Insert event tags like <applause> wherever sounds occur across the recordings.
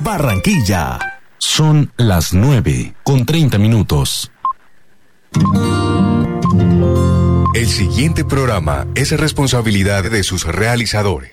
Barranquilla. Son las 9 con 30 minutos. El siguiente programa es responsabilidad de sus realizadores.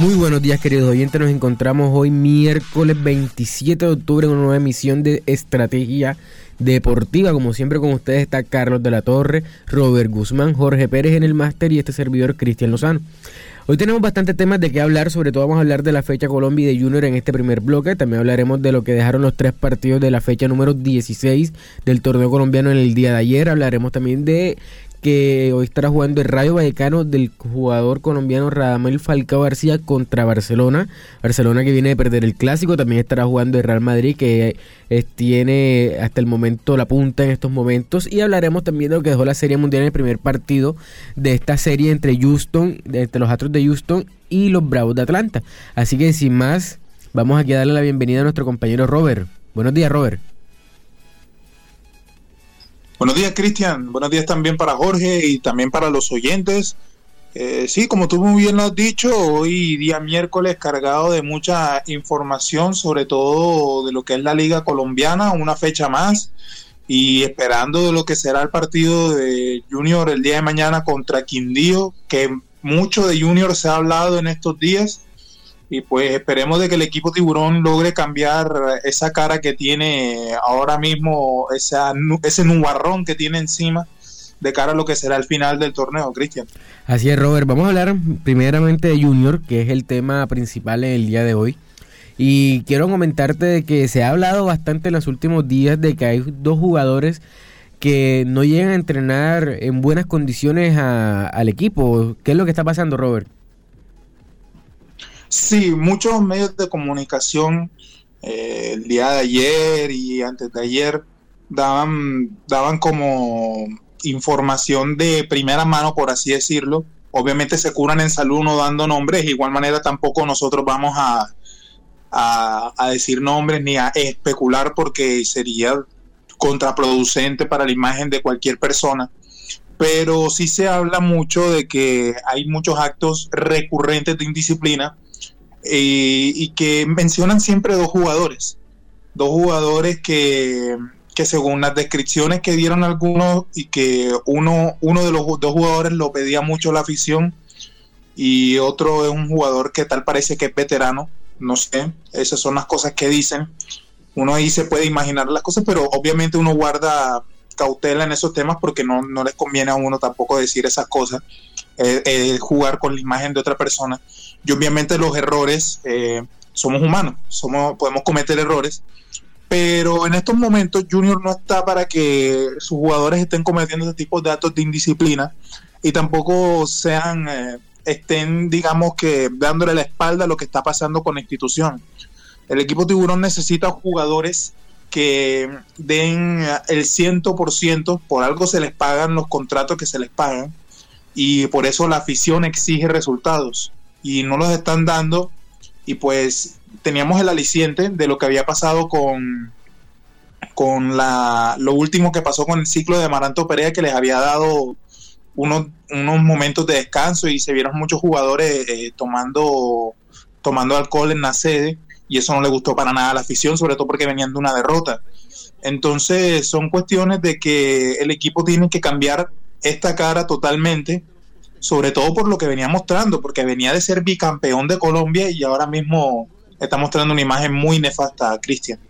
Muy buenos días queridos oyentes, nos encontramos hoy miércoles 27 de octubre en una nueva emisión de Estrategia Deportiva. Como siempre con ustedes está Carlos de la Torre, Robert Guzmán, Jorge Pérez en el máster y este servidor Cristian Lozano. Hoy tenemos bastantes temas de qué hablar, sobre todo vamos a hablar de la fecha Colombia y de Junior en este primer bloque. También hablaremos de lo que dejaron los tres partidos de la fecha número 16 del torneo colombiano en el día de ayer. Hablaremos también de que hoy estará jugando el Rayo Vallecano del jugador colombiano Radamel Falcao García contra Barcelona. Barcelona que viene de perder el clásico, también estará jugando el Real Madrid que eh, tiene hasta el momento la punta en estos momentos y hablaremos también de lo que dejó la Serie Mundial en el primer partido de esta serie entre Houston, entre los Astros de Houston y los Bravos de Atlanta. Así que sin más, vamos aquí a darle la bienvenida a nuestro compañero Robert. Buenos días, Robert. Buenos días, Cristian. Buenos días también para Jorge y también para los oyentes. Eh, sí, como tú muy bien lo has dicho, hoy día miércoles cargado de mucha información, sobre todo de lo que es la Liga Colombiana, una fecha más, y esperando de lo que será el partido de Junior el día de mañana contra Quindío, que mucho de Junior se ha hablado en estos días y pues esperemos de que el equipo tiburón logre cambiar esa cara que tiene ahora mismo, esa, ese nubarrón que tiene encima de cara a lo que será el final del torneo, Cristian. Así es, Robert. Vamos a hablar primeramente de Junior, que es el tema principal en el día de hoy. Y quiero comentarte de que se ha hablado bastante en los últimos días de que hay dos jugadores que no llegan a entrenar en buenas condiciones al equipo. ¿Qué es lo que está pasando, Robert? Sí, muchos medios de comunicación eh, el día de ayer y antes de ayer daban, daban como información de primera mano, por así decirlo. Obviamente se curan en salud no dando nombres, de igual manera tampoco nosotros vamos a, a, decir nombres ni a especular porque sería contraproducente para la imagen de cualquier persona pero sí se habla mucho de que hay muchos actos recurrentes de indisciplina eh, y que mencionan siempre dos jugadores, dos jugadores que, que, según las descripciones que dieron algunos y que uno, uno de los dos jugadores lo pedía mucho la afición y otro es un jugador que tal parece que es veterano, no sé, esas son las cosas que dicen. Uno ahí se puede imaginar las cosas, pero obviamente uno guarda cautela en esos temas porque no, no les conviene a uno tampoco decir esas cosas, eh, eh, jugar con la imagen de otra persona. Y obviamente los errores, eh, somos humanos, somos, podemos cometer errores, pero en estos momentos Junior no está para que sus jugadores estén cometiendo ese tipo de actos de indisciplina y tampoco sean, eh, estén, digamos que, dándole la espalda a lo que está pasando con la institución. El equipo tiburón necesita jugadores que den el 100%, por algo se les pagan los contratos que se les pagan, y por eso la afición exige resultados y no los están dando y pues teníamos el aliciente de lo que había pasado con con la lo último que pasó con el ciclo de Maranto Perea que les había dado unos, unos momentos de descanso y se vieron muchos jugadores eh, tomando tomando alcohol en la sede y eso no le gustó para nada a la afición, sobre todo porque venían de una derrota. Entonces son cuestiones de que el equipo tiene que cambiar esta cara totalmente sobre todo por lo que venía mostrando, porque venía de ser bicampeón de Colombia y ahora mismo está mostrando una imagen muy nefasta a Cristian.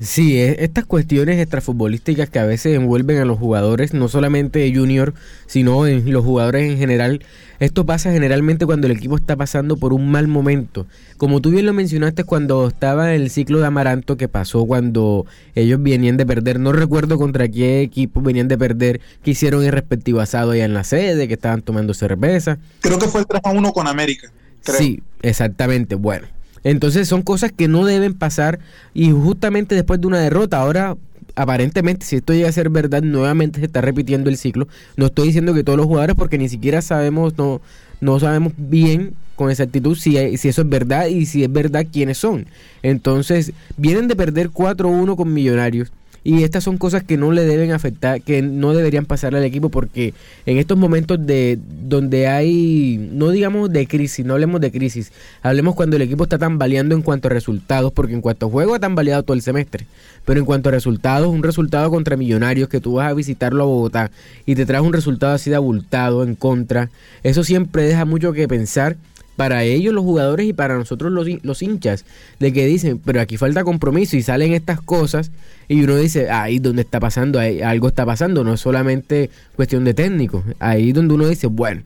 Sí, e, estas cuestiones extrafutbolísticas que a veces envuelven a los jugadores, no solamente Junior, sino en los jugadores en general, esto pasa generalmente cuando el equipo está pasando por un mal momento. Como tú bien lo mencionaste cuando estaba en el ciclo de Amaranto que pasó cuando ellos venían de perder, no recuerdo contra qué equipo venían de perder, que hicieron el respectivo asado allá en la sede, que estaban tomando cerveza. Creo que fue el 3 a 1 con América. Sí, exactamente. Bueno, entonces son cosas que no deben pasar y justamente después de una derrota, ahora aparentemente si esto llega a ser verdad, nuevamente se está repitiendo el ciclo. No estoy diciendo que todos los jugadores porque ni siquiera sabemos, no, no sabemos bien con exactitud si, si eso es verdad y si es verdad quiénes son. Entonces, vienen de perder 4-1 con Millonarios y estas son cosas que no le deben afectar, que no deberían pasar al equipo porque en estos momentos de donde hay, no digamos de crisis, no hablemos de crisis, hablemos cuando el equipo está tambaleando en cuanto a resultados, porque en cuanto a juego ha tambaleado todo el semestre, pero en cuanto a resultados, un resultado contra Millonarios que tú vas a visitarlo a Bogotá y te traes un resultado así de abultado en contra, eso siempre deja mucho que pensar para ellos los jugadores y para nosotros los, los hinchas, de que dicen, pero aquí falta compromiso y salen estas cosas y uno dice, ahí donde está pasando, ahí, algo está pasando, no es solamente cuestión de técnico, ahí donde uno dice, bueno.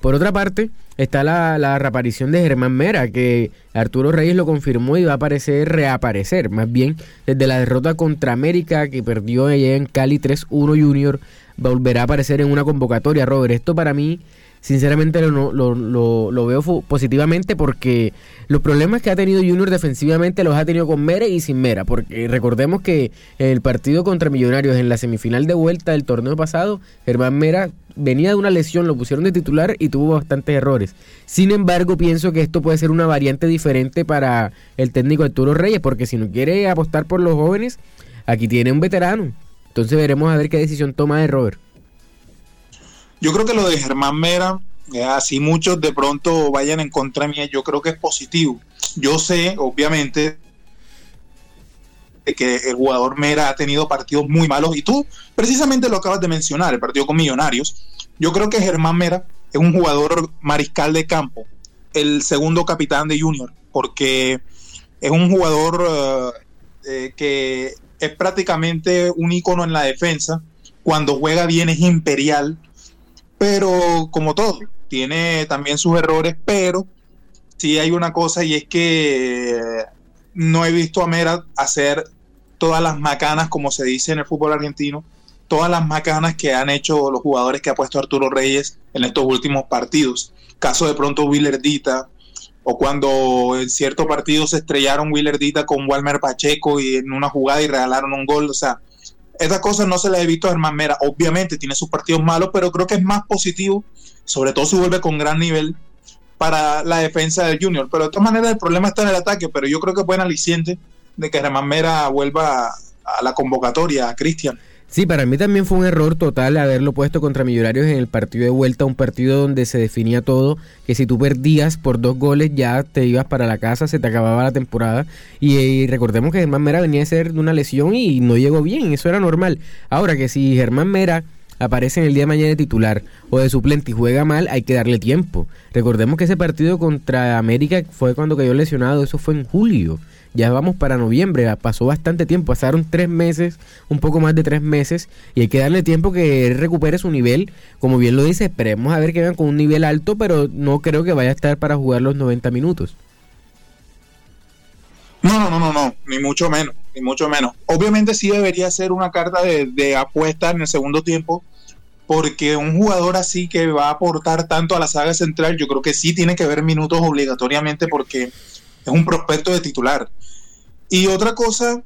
Por otra parte, está la, la reaparición de Germán Mera, que Arturo Reyes lo confirmó y va a aparecer, reaparecer, más bien desde la derrota contra América que perdió allá en Cali 3-1 Junior, volverá a aparecer en una convocatoria, Robert. Esto para mí sinceramente lo, lo, veo positivamente porque los problemas que ha tenido Junior defensivamente los ha tenido con Mera y sin Mera, porque recordemos que el partido contra Millonarios en la semifinal de vuelta del torneo pasado, Germán Mera venía de una lesión, lo pusieron de titular y tuvo bastantes errores. Sin embargo, pienso que esto puede ser una variante diferente para el técnico Arturo Reyes, porque si no quiere apostar por los jóvenes, aquí tiene un veterano. Entonces veremos a ver qué decisión toma de Robert. Yo creo que lo de Germán Mera, eh, así muchos de pronto vayan en contra mía, yo creo que es positivo. Yo sé, obviamente, que el jugador Mera ha tenido partidos muy malos y tú precisamente lo acabas de mencionar, el partido con Millonarios. Yo creo que Germán Mera es un jugador mariscal de campo, el segundo capitán de Junior, porque es un jugador eh, eh, que es prácticamente un ícono en la defensa. Cuando juega bien es imperial pero como todo, tiene también sus errores, pero sí hay una cosa y es que no he visto a Mera hacer todas las macanas, como se dice en el fútbol argentino, todas las macanas que han hecho los jugadores que ha puesto Arturo Reyes en estos últimos partidos. Caso de pronto Willerdita, o cuando en cierto partido se estrellaron Willerdita con Walmer Pacheco y en una jugada y regalaron un gol. O sea, estas cosas no se las he visto a Germán Mera. Obviamente tiene sus partidos malos, pero creo que es más positivo, sobre todo si vuelve con gran nivel para la defensa del Junior. Pero de todas maneras el problema está en el ataque, pero yo creo que es buen aliciente de que Germán Mera vuelva a la convocatoria, a Cristian. Sí, para mí también fue un error total haberlo puesto contra Millonarios en el partido de vuelta, un partido donde se definía todo, que si tú perdías por dos goles ya te ibas para la casa, se te acababa la temporada. Y, recordemos que Germán Mera venía a ser de una lesión y no llegó bien, eso era normal. Ahora que si Germán Mera aparece en el día de mañana de titular o de suplente y juega mal, hay que darle tiempo. Recordemos que ese partido contra América fue cuando cayó lesionado, eso fue en julio ya vamos para noviembre, pasó bastante tiempo, pasaron tres meses, un poco más de tres meses, y hay que darle tiempo que él recupere su nivel, como bien lo dice, esperemos a ver que vean con un nivel alto, pero no creo que vaya a estar para jugar los 90 minutos. No, no, no, no, no, ni mucho menos, ni mucho menos. Obviamente sí debería ser una carta de, de apuesta en el segundo tiempo, porque un jugador así que va a aportar tanto a la saga central, yo creo que sí tiene que ver minutos obligatoriamente porque es un prospecto de titular. Y otra cosa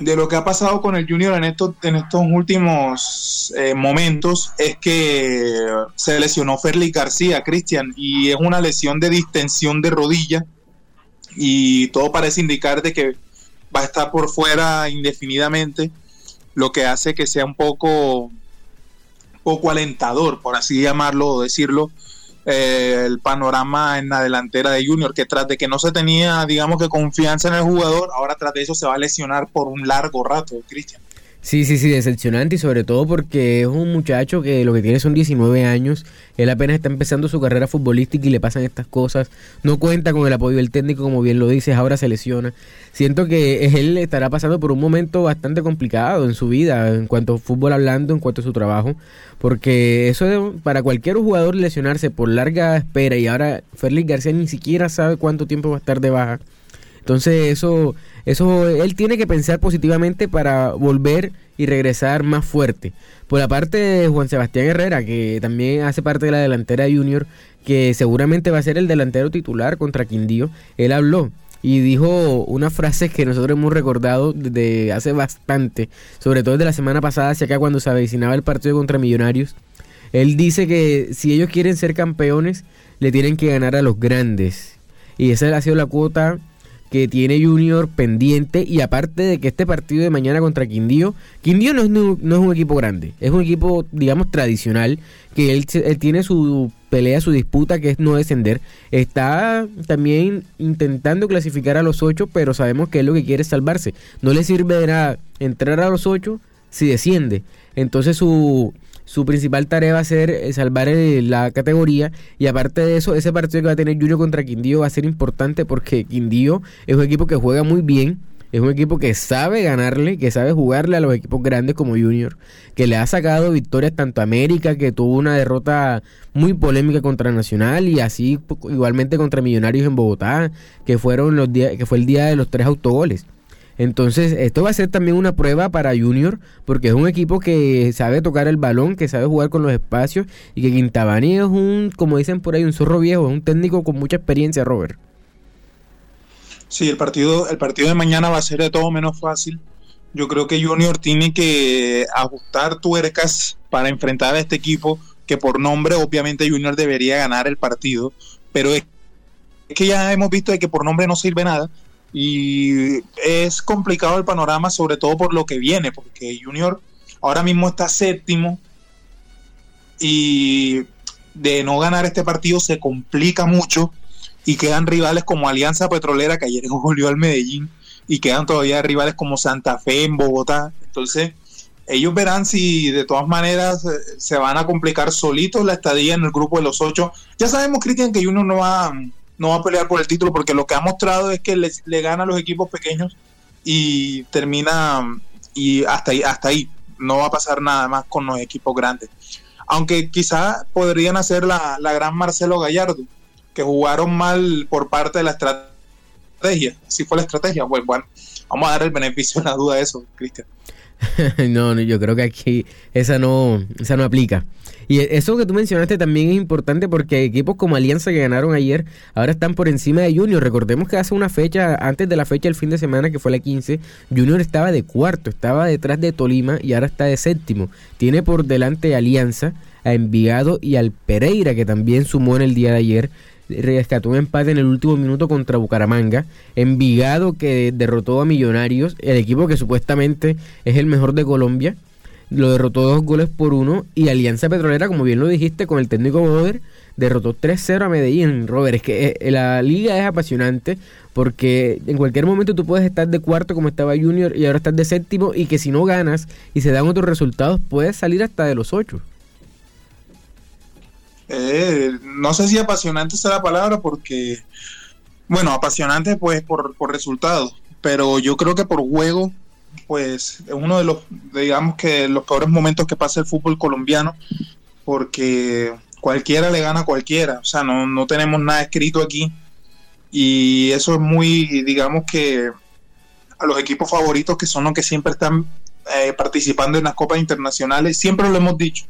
de lo que ha pasado con el Junior en estos, en estos últimos eh, momentos es que se lesionó Ferli García, Cristian, y es una lesión de distensión de rodilla y todo parece indicar de que va a estar por fuera indefinidamente, lo que hace que sea un poco, poco alentador, por así llamarlo o decirlo, eh, el panorama en la delantera de Junior, que tras de que no se tenía, digamos que confianza en el jugador, ahora tras de eso se va a lesionar por un largo rato, Cristian. Sí, sí, sí, decepcionante y sobre todo porque es un muchacho que lo que tiene son 19 años, él apenas está empezando su carrera futbolística y le pasan estas cosas, no cuenta con el apoyo del técnico como bien lo dices, ahora se lesiona. Siento que él estará pasando por un momento bastante complicado en su vida, en cuanto a fútbol hablando, en cuanto a su trabajo, porque eso es para cualquier jugador lesionarse por larga espera y ahora Félix García ni siquiera sabe cuánto tiempo va a estar de baja. Entonces eso eso él tiene que pensar positivamente para volver y regresar más fuerte. Por la parte de Juan Sebastián Herrera, que también hace parte de la delantera junior, que seguramente va a ser el delantero titular contra Quindío, él habló y dijo una frase que nosotros hemos recordado desde hace bastante, sobre todo desde la semana pasada hacia acá cuando se avecinaba el partido contra Millonarios. Él dice que si ellos quieren ser campeones, le tienen que ganar a los grandes. Y esa ha sido la cuota que tiene Junior pendiente y aparte de que este partido de mañana contra Quindío, Quindío no es, no, es un equipo grande, es un equipo digamos tradicional, que él, él, tiene su pelea, su disputa que es no descender, está también intentando clasificar a los ocho, pero sabemos que es lo que quiere salvarse, no le sirve de nada entrar a los ocho si desciende, entonces su su principal tarea va a ser eh, salvar la categoría y aparte de eso, ese partido que va a tener Junior contra Quindío va a ser importante porque Quindío es un equipo que juega muy bien, es un equipo que sabe ganarle, que sabe jugarle a los equipos grandes como Junior, que le ha sacado victorias tanto a América, que tuvo una derrota muy polémica contra Nacional y así igualmente contra Millonarios en Bogotá, que fueron los días, que fue el día de los tres autogoles. Entonces, esto va a ser también una prueba para Junior, porque es un equipo que sabe tocar el balón, que sabe jugar con los espacios, y que Quintabani es un, como dicen por ahí, un zorro viejo, es un técnico con mucha experiencia, Robert. Sí, el partido, el partido de mañana va a ser de todo menos fácil. Yo creo que Junior tiene que ajustar tuercas para enfrentar a este equipo, que por nombre obviamente Junior debería ganar el partido, pero es que ya hemos visto de que por nombre no sirve nada y es complicado el panorama, sobre todo por lo que viene, porque Junior ahora mismo está séptimo y de no ganar este partido se complica mucho y quedan rivales como Alianza Petrolera, que ayer <laughs> volvió al Medellín, y quedan todavía rivales como Santa Fe en Bogotá. Entonces, ellos verán si de todas maneras eh, se van a complicar solitos la estadía en el grupo de los ocho. Ya sabemos, Cristian, que Junior no va no va a pelear por el título porque lo que ha mostrado es que le, le gana a los equipos pequeños y termina y hasta ahí, hasta ahí no va a pasar nada más con los equipos grandes. Aunque quizá podrían hacer la, la gran Marcelo Gallardo, que jugaron mal por parte de la estrategia. Así fue la estrategia. Pues bueno, vamos a dar el beneficio de la duda de eso, Cristian. <laughs> no, no, yo creo que aquí esa no, esa no aplica. Y eso que tú mencionaste también es importante porque equipos como Alianza que ganaron ayer ahora están por encima de Junior. Recordemos que hace una fecha, antes de la fecha del fin de semana que fue la 15, Junior estaba de cuarto, estaba detrás de Tolima y ahora está de séptimo. Tiene por delante Alianza, a Envigado y al Pereira que también sumó en el día de ayer rescató un empate en el último minuto contra Bucaramanga. Envigado que derrotó a Millonarios, el equipo que supuestamente es el mejor de Colombia lo derrotó dos goles por uno y Alianza Petrolera, como bien lo dijiste, con el técnico Boder, derrotó 3-0 a Medellín. Robert, es que eh, la liga es apasionante porque en cualquier momento tú puedes estar de cuarto como estaba Junior y ahora estás de séptimo y que si no ganas y se dan otros resultados puedes salir hasta de los ocho. Eh, no sé si apasionante es la palabra porque, bueno, apasionante pues por, por resultados, pero yo creo que por juego pues es uno de los, digamos que los peores momentos que pasa el fútbol colombiano, porque cualquiera le gana a cualquiera, o sea, no, no tenemos nada escrito aquí y eso es muy, digamos que a los equipos favoritos que son los que siempre están eh, participando en las copas internacionales, siempre lo hemos dicho,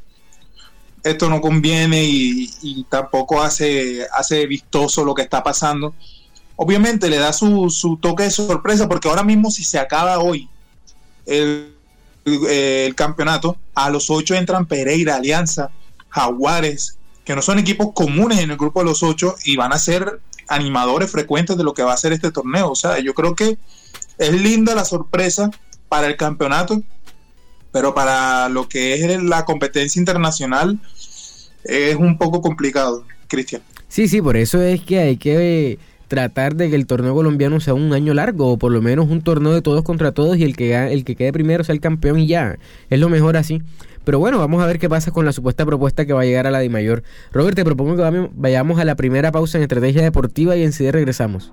esto no conviene y, tampoco hace, hace vistoso lo que está pasando. Obviamente le da su, su toque de sorpresa porque ahora mismo si se acaba hoy el, el campeonato, a los ocho entran Pereira, Alianza, Jaguares, que no son equipos comunes en el grupo de los ocho y van a ser animadores frecuentes de lo que va a ser este torneo. O sea, yo creo que es linda la sorpresa para el campeonato, pero para lo que es la competencia internacional es un poco complicado, Cristian. Sí, sí, por eso es que hay que tratar de que el torneo colombiano sea un año largo o por lo menos un torneo de todos contra todos y el que el que quede primero sea el campeón y ya. Es lo mejor así. Pero bueno, vamos a ver qué pasa con la supuesta propuesta que va a llegar a la de mayor. Robert, te propongo que vayamos a la primera pausa en estrategia deportiva y enseguida regresamos.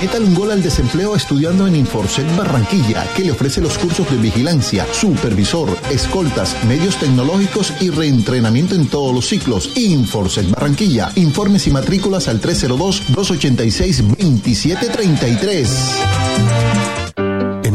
Métale un gol al desempleo estudiando en Inforcet Barranquilla, que le ofrece los cursos de vigilancia, supervisor, escoltas, medios tecnológicos y reentrenamiento en todos los ciclos. Inforcet Barranquilla. Informes y matrículas al 302-286-2733.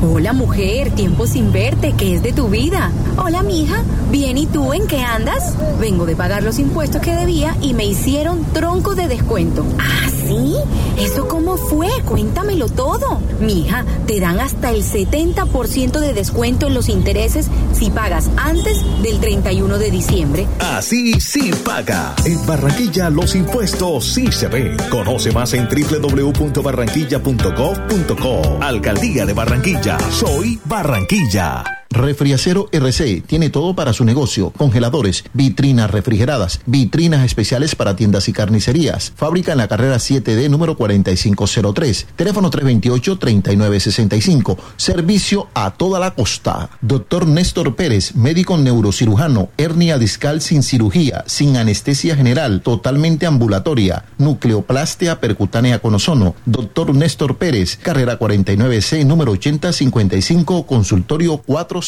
Hola mujer, tiempo sin verte, ¿qué es de tu vida? Hola mija, bien y tú en qué andas? Vengo de pagar los impuestos que debía y me hicieron tronco de descuento. ¿Ah, sí? ¿Eso cómo fue? Cuéntamelo todo. Mija, te dan hasta el 70% de descuento en los intereses si pagas antes del 31 de diciembre. Así sí paga. En Barranquilla los impuestos sí se ven. Conoce más en www.barranquilla.gov.co. Alcaldía de Barranquilla. Soy Barranquilla. Refriacero RC tiene todo para su negocio. Congeladores, vitrinas refrigeradas, vitrinas especiales para tiendas y carnicerías. Fábrica en la carrera 7D número 4503. Teléfono 328-3965. Servicio a toda la costa. Doctor Néstor Pérez, médico neurocirujano. Hernia discal sin cirugía, sin anestesia general, totalmente ambulatoria. Nucleoplastia percutánea con ozono. Doctor Néstor Pérez, carrera 49C número 8055, consultorio 4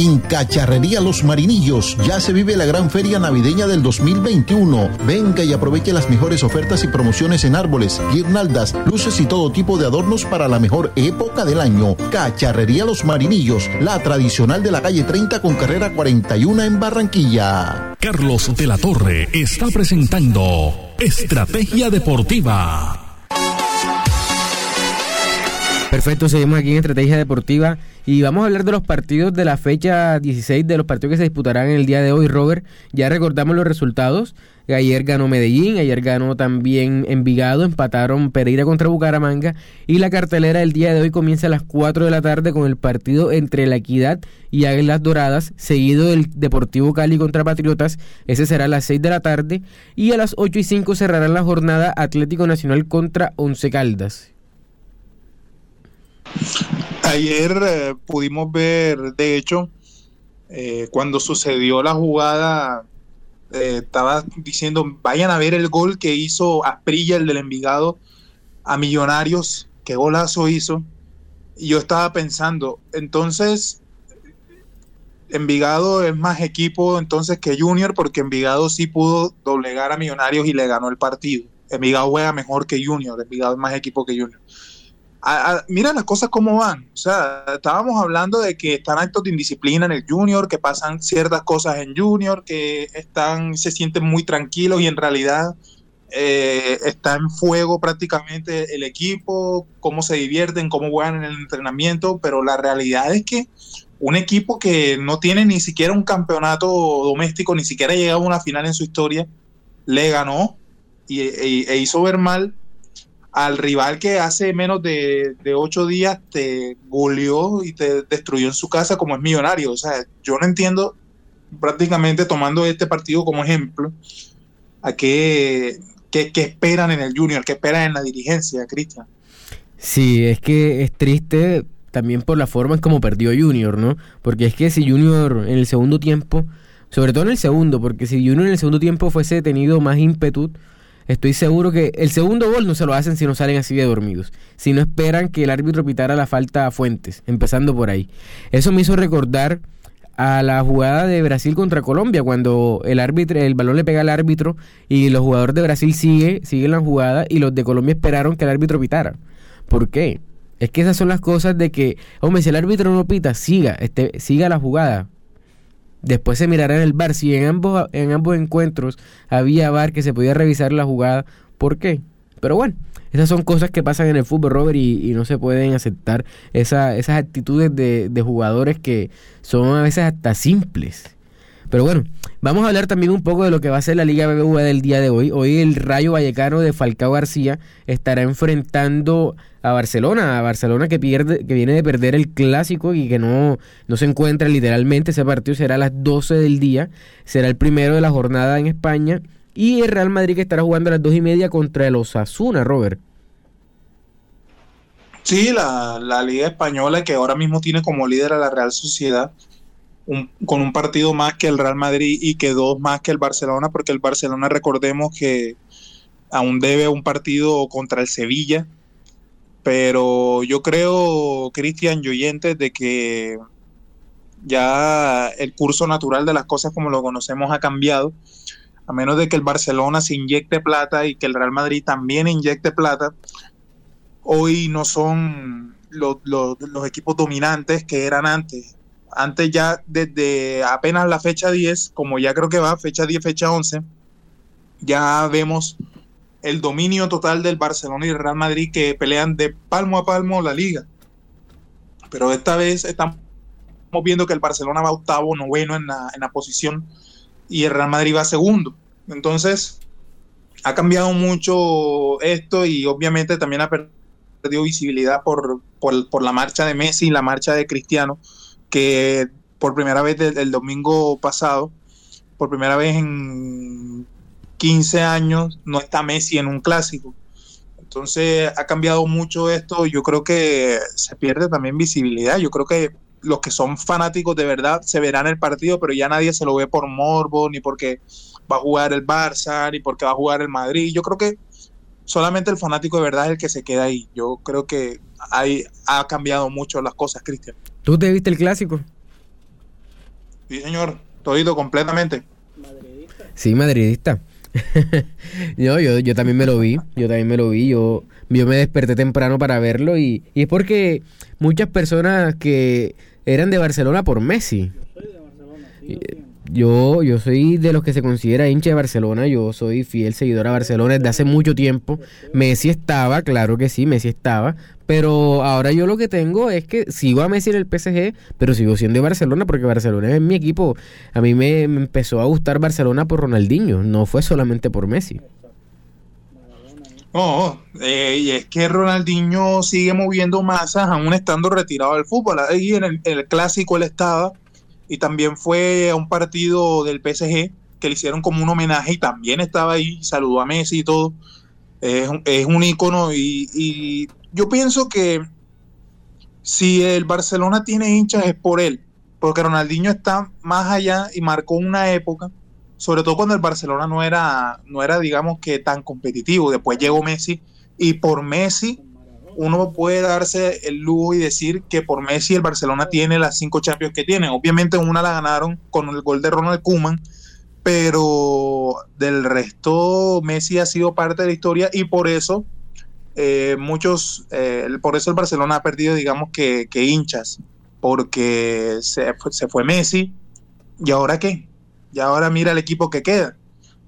En Cacharrería Los Marinillos ya se vive la gran feria navideña del 2021. Venga y aproveche las mejores ofertas y promociones en árboles, guirnaldas, luces y todo tipo de adornos para la mejor época del año. Cacharrería Los Marinillos, la tradicional de la calle 30 con carrera 41 en Barranquilla. Carlos de la Torre está presentando Estrategia Deportiva. Perfecto, seguimos aquí en Estrategia Deportiva y vamos a hablar de los partidos de la fecha 16, de los partidos que se disputarán en el día de hoy, Robert. Ya recordamos los resultados. Ayer ganó Medellín, ayer ganó también Envigado, empataron Pereira contra Bucaramanga y la cartelera del día de hoy comienza a las 4 de la tarde con el partido entre La Equidad y Águilas Doradas, seguido del Deportivo Cali contra Patriotas, ese será a las 6 de la tarde y a las 8 y 5 cerrará la jornada Atlético Nacional contra Once Caldas. Ayer eh, pudimos ver, de hecho, eh, cuando sucedió la jugada, eh, estaba diciendo, vayan a ver el gol que hizo Asprilla, el del Envigado, a Millonarios, qué golazo hizo. Y yo estaba pensando, entonces, Envigado es más equipo entonces que Junior, porque Envigado sí pudo doblegar a Millonarios y le ganó el partido. Envigado juega mejor que Junior, Envigado es más equipo que Junior mira las cosas cómo van. O sea, estábamos hablando de que están actos de indisciplina en el junior, que pasan ciertas cosas en junior, que están, se sienten muy tranquilos y en realidad eh, está en fuego prácticamente el equipo, cómo se divierten, cómo juegan en el entrenamiento, pero la realidad es que un equipo que no tiene ni siquiera un campeonato doméstico, ni siquiera ha llegado a una final en su historia, le ganó y, e, e hizo ver mal al rival que hace menos de, ocho días te goleó y te destruyó en su casa como es millonario. O sea, yo no entiendo prácticamente tomando este partido como ejemplo a qué, qué, esperan en el junior, qué esperan en la dirigencia, Cristian. Sí, es que es triste también por la forma en como perdió Junior, ¿no? Porque es que si Junior en el segundo tiempo, sobre todo en el segundo, porque si Junior en el segundo tiempo fuese tenido más ímpetu, estoy seguro que el segundo gol no se lo hacen si no salen así de dormidos, si no esperan que el árbitro pitara la falta a Fuentes, empezando por ahí. Eso me hizo recordar a la jugada de Brasil contra Colombia, cuando el árbitro, el balón le pega al árbitro y los jugadores de Brasil sigue, siguen la jugada y los de Colombia esperaron que el árbitro pitara. ¿Por qué? Es que esas son las cosas de que, hombre, si el árbitro no pita, siga, este, siga la jugada. Después se mirará en el bar. Si en ambos, en ambos encuentros había bar que se podía revisar la jugada, ¿por qué? Pero bueno, esas son cosas que pasan en el fútbol, Robert, y, no se pueden aceptar esa, esas actitudes de, de jugadores que son a veces hasta simples. Pero bueno, vamos a hablar también un poco de lo que va a ser la Liga BBVA del día de hoy. Hoy el Rayo Vallecano de Falcao García estará enfrentando a Barcelona, a Barcelona que pierde, que viene de perder el clásico y que no, no se encuentra literalmente. Ese partido será a las 12 del día, será el primero de la jornada en España. Y el Real Madrid que estará jugando a las dos y media contra el Osasuna, Robert. Sí, la, la Liga Española que ahora mismo tiene como líder a la Real Sociedad con un partido más que el Real Madrid y que dos más que el Barcelona, porque el Barcelona recordemos que aún debe un partido contra el Sevilla, pero yo creo, Cristian Yoyentes, de que ya el curso natural de las cosas como lo conocemos ha cambiado, a menos de que el Barcelona se inyecte plata y que el Real Madrid también inyecte plata, hoy no son los equipos dominantes que eran antes antes ya desde apenas la fecha 10, como ya creo que va, fecha 10, fecha 11, ya vemos el dominio total del Barcelona y el Real Madrid que pelean de palmo a palmo la liga. Pero esta vez estamos viendo que el Barcelona va octavo, noveno en la, en la posición y el Real Madrid va segundo. Entonces, ha cambiado mucho esto y obviamente también ha perdido visibilidad por, por, por la marcha de Messi y la marcha de Cristiano que por primera vez el domingo pasado, por primera vez en 15 años, no está Messi en un clásico. Entonces ha cambiado mucho esto. Yo creo que se pierde también visibilidad. Yo creo que los que son fanáticos de verdad se verán el partido, pero ya nadie se lo ve por morbo, ni porque va a jugar el Barça, ni porque va a jugar el Madrid. Yo creo que solamente el fanático de verdad es el que se queda ahí. Yo creo que hay, ha cambiado mucho las cosas, Cristian. ¿Tú te viste el clásico? Sí, señor, todito completamente. Sí, madridista. <laughs> yo, yo, yo también me lo vi, yo también me lo vi, yo, yo me desperté temprano para verlo y, y es porque muchas personas que eran de Barcelona por Messi. Yo soy de Barcelona, yo, yo soy de los que se considera hincha de Barcelona, yo soy fiel seguidor a Barcelona desde hace mucho tiempo. Messi estaba, claro que sí, Messi estaba, pero ahora yo lo que tengo es que sigo a Messi en el PSG, pero sigo siendo de Barcelona porque Barcelona es mi equipo. A mí me, empezó a gustar Barcelona por Ronaldinho, no fue solamente por Messi. No, eh, y es que Ronaldinho sigue moviendo masas aún estando retirado del fútbol. Ahí en el, el clásico él estaba y también fue a un partido del PSG que le hicieron como un homenaje y también estaba ahí, saludó a Messi y todo. Es, es un ícono y, yo pienso que si el Barcelona tiene hinchas es por él, porque Ronaldinho está más allá y marcó una época, sobre todo cuando el Barcelona no era, no era digamos que tan competitivo. Después llegó Messi y por Messi uno puede darse el lujo y decir que por Messi el Barcelona tiene las cinco Champions que tiene. Obviamente una la ganaron con el gol de Ronald Koeman, pero del resto Messi ha sido parte de la historia y por eso eh, muchos, eh, por eso el Barcelona ha perdido, digamos que, hinchas, porque se, se, fue Messi y ahora qué, y ahora mira el equipo que queda.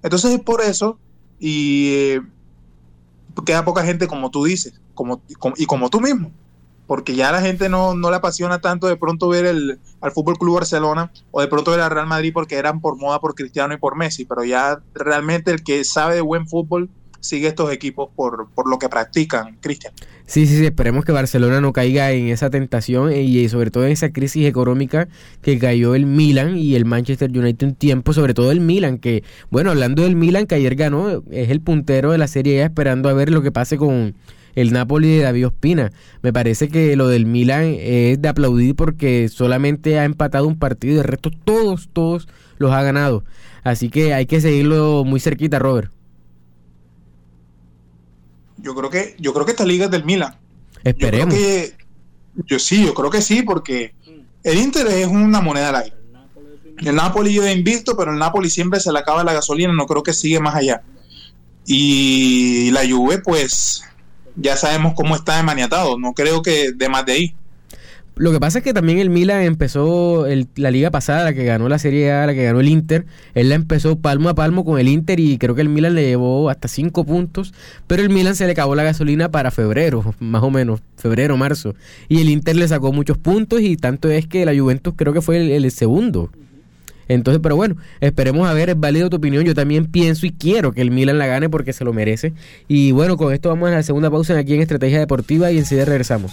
Entonces es por eso y eh, queda poca gente como tú dices como, y como tú mismo, porque ya la gente no, no le apasiona tanto de pronto ver el, al Fútbol Club Barcelona o de pronto ver al Real Madrid porque eran por moda por Cristiano y por Messi, pero ya realmente el que sabe de buen fútbol sigue estos equipos por, por lo que practican, Cristian. Sí, sí, sí, esperemos que Barcelona no caiga en esa tentación y sobre todo en esa crisis económica que cayó el Milan y el Manchester United un tiempo, sobre todo el Milan, que, bueno, hablando del Milan, que ayer ganó, es el puntero de la Serie A esperando a ver lo que pase con el Napoli de David Ospina. Me parece que lo del Milan es de aplaudir porque solamente ha empatado un partido y de resto todos, todos los ha ganado. Así que hay que seguirlo muy cerquita, Robert. Yo creo que, yo creo que esta liga es del Milan. Esperemos. Yo, creo que, yo sí, yo creo que sí, porque el Inter es una moneda al aire. El Napoli yo he invicto, pero el Napoli siempre se le acaba la gasolina, no creo que sigue más allá. Y la Juve, pues, ya sabemos cómo está demaniatado, no creo que de más de ahí. Lo que pasa es que también el Milan empezó la liga pasada, la que ganó la Serie A, la que ganó el Inter. Él la empezó palmo a palmo con el Inter y creo que el Milan le llevó hasta cinco puntos. Pero el Milan se le acabó la gasolina para febrero, más o menos, febrero, marzo. Y el Inter le sacó muchos puntos y tanto es que la Juventus creo que fue el, segundo. Entonces, pero bueno, esperemos a ver, es válido tu opinión. Yo también pienso y quiero que el Milan la gane porque se lo merece. Y bueno, con esto vamos a la segunda pausa aquí en Estrategia Deportiva y enseguida regresamos.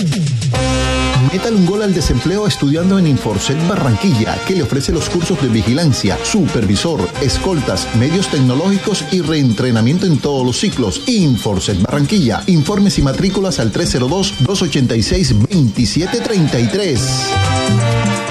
Métale un gol al desempleo estudiando en Inforcet Barranquilla, que le ofrece los cursos de vigilancia, supervisor, escoltas, medios tecnológicos y reentrenamiento en todos los ciclos. Inforcet Barranquilla. Informes y matrículas al 302-286-2733.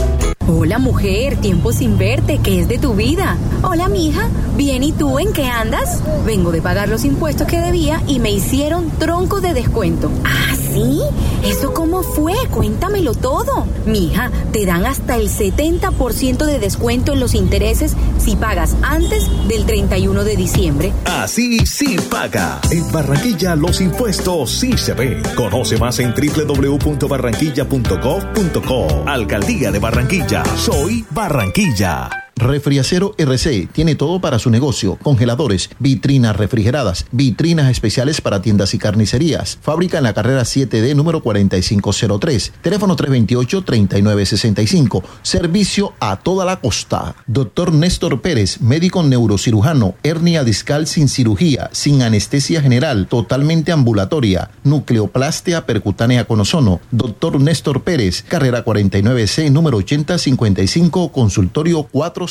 Hola mujer, tiempo sin verte, ¿qué es de tu vida? Hola mija, bien y tú en qué andas? Vengo de pagar los impuestos que debía y me hicieron tronco de descuento. ¿Ah, sí? ¿Eso cómo fue? Cuéntamelo todo. Mija, te dan hasta el 70% de descuento en los intereses si pagas antes del 31 de diciembre. Así sí paga. En Barranquilla los impuestos sí se ven. Conoce más en www.barranquilla.gov.co. Alcaldía de Barranquilla. Soy Barranquilla. Refriacero RC tiene todo para su negocio, congeladores, vitrinas refrigeradas, vitrinas especiales para tiendas y carnicerías. Fábrica en la carrera 7D número 4503, teléfono 328-3965, servicio a toda la costa. Doctor Néstor Pérez, médico neurocirujano, hernia discal sin cirugía, sin anestesia general, totalmente ambulatoria, nucleoplastia percutánea con ozono. Doctor Néstor Pérez, carrera 49C número 8055, consultorio 4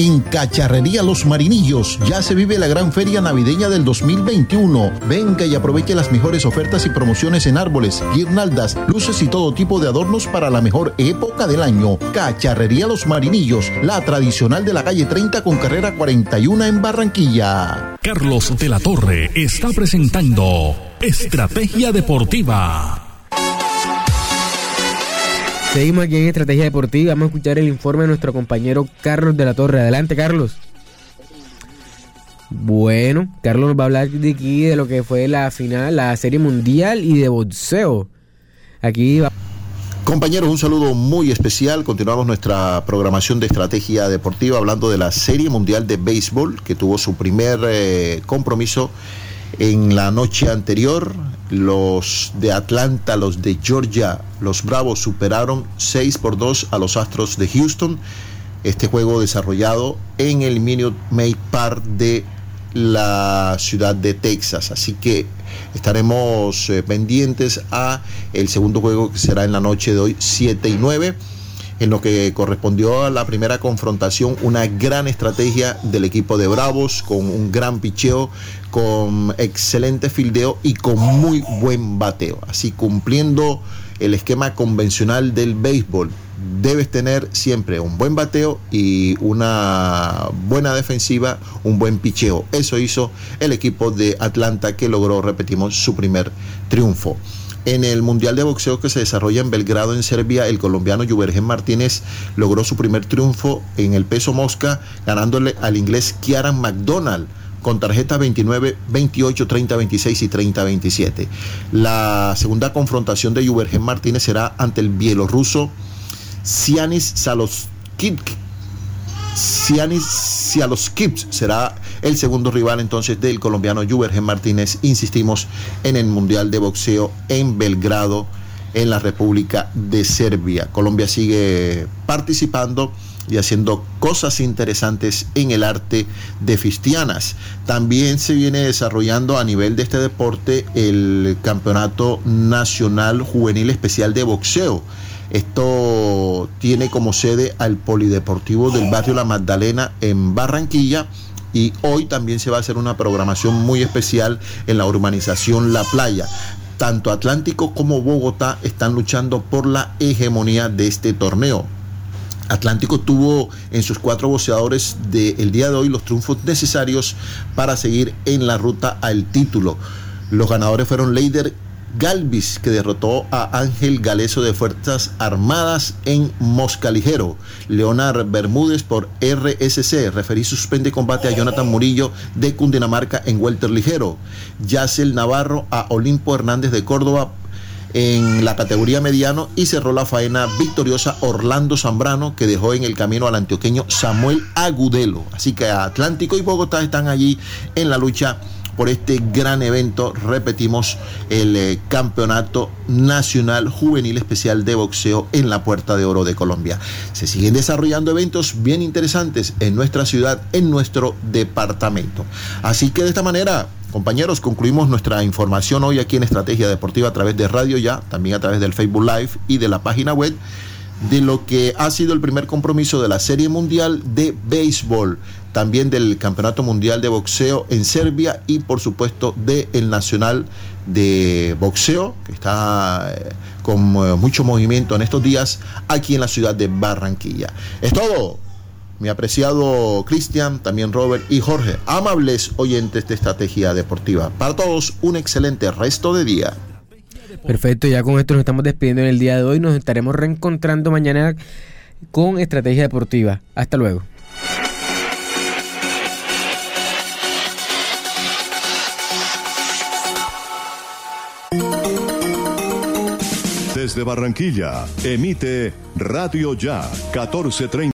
En Cacharrería Los Marinillos ya se vive la gran feria navideña del 2021. Venga y aproveche las mejores ofertas y promociones en árboles, guirnaldas, luces y todo tipo de adornos para la mejor época del año. Cacharrería Los Marinillos, la tradicional de la calle 30 con carrera 41 en Barranquilla. Carlos de la Torre está presentando Estrategia Deportiva. Seguimos aquí en Estrategia Deportiva. Vamos a escuchar el informe de nuestro compañero Carlos de la Torre. Adelante, Carlos. Bueno, Carlos nos va a hablar de aquí de lo que fue la final, la serie mundial y de boxeo. Aquí va. Compañeros, un saludo muy especial. Continuamos nuestra programación de estrategia deportiva hablando de la Serie Mundial de Béisbol que tuvo su primer eh, compromiso en la noche anterior los de Atlanta, los de Georgia, los Bravos superaron 6 por 2 a los Astros de Houston. Este juego desarrollado en el Minute Maid Park de la ciudad de Texas. Así que estaremos eh, pendientes a el segundo juego que será en la noche de hoy 7 y 9 en lo que correspondió a la primera confrontación, una gran estrategia del equipo de Bravos, con un gran picheo, con excelente fildeo y con muy buen bateo. Así cumpliendo el esquema convencional del béisbol. Debes tener siempre un buen bateo y una buena defensiva, un buen picheo. Eso hizo el equipo de Atlanta que logró, repetimos, su primer triunfo. En el Mundial de Boxeo que se desarrolla en Belgrado, en Serbia, el colombiano Juvergen Martínez logró su primer triunfo en el peso mosca, ganándole al inglés Kieran McDonald con tarjeta 29, 28, 30, 26 y 30, 27. La segunda confrontación de Juvergen Martínez será ante el bielorruso Sianis Saloskip. Sianis Sialoskips será el segundo rival entonces del colombiano Juvergen Martínez. Insistimos en el Mundial de Boxeo en Belgrado, en la República de Serbia. Colombia sigue participando y haciendo cosas interesantes en el arte de Fistianas. También se viene desarrollando a nivel de este deporte el Campeonato Nacional Juvenil Especial de Boxeo. Esto tiene como sede al Polideportivo del barrio La Magdalena en Barranquilla y hoy también se va a hacer una programación muy especial en la urbanización La Playa. Tanto Atlántico como Bogotá están luchando por la hegemonía de este torneo. Atlántico tuvo en sus cuatro boxeadores del día de hoy los triunfos necesarios para seguir en la ruta al título. Los ganadores fueron Leider Galvis, que derrotó a Ángel Galeso de Fuerzas Armadas en Mosca Ligero. Leonard Bermúdez por RSC. Referí suspende combate a Jonathan Murillo de Cundinamarca en Welter Ligero. Yacel Navarro a Olimpo Hernández de Córdoba en la categoría mediano y cerró la faena victoriosa Orlando Zambrano que dejó en el camino al antioqueño Samuel Agudelo. Así que Atlántico y Bogotá están allí en la lucha por este gran evento, repetimos, el eh, Campeonato Nacional Juvenil Especial de Boxeo en la Puerta de Oro de Colombia. Se siguen desarrollando eventos bien interesantes en nuestra ciudad, en nuestro departamento. Así que de esta manera Compañeros, concluimos nuestra información hoy aquí en Estrategia Deportiva a través de Radio Ya, también a través del Facebook Live y de la página web de lo que ha sido el primer compromiso de la Serie Mundial de Béisbol, también del Campeonato Mundial de Boxeo en Serbia y por supuesto del Nacional de Boxeo, que está eh, con eh, mucho movimiento en estos días aquí en la ciudad de Barranquilla. Es todo mi apreciado Cristian, también Robert y Jorge, amables oyentes de Estrategia Deportiva. Para todos, un excelente resto de día. Perfecto, ya con esto nos estamos despidiendo en el día de hoy. Nos estaremos reencontrando mañana con Estrategia Deportiva. Hasta luego. Desde Barranquilla, emite Radio Ya 1430.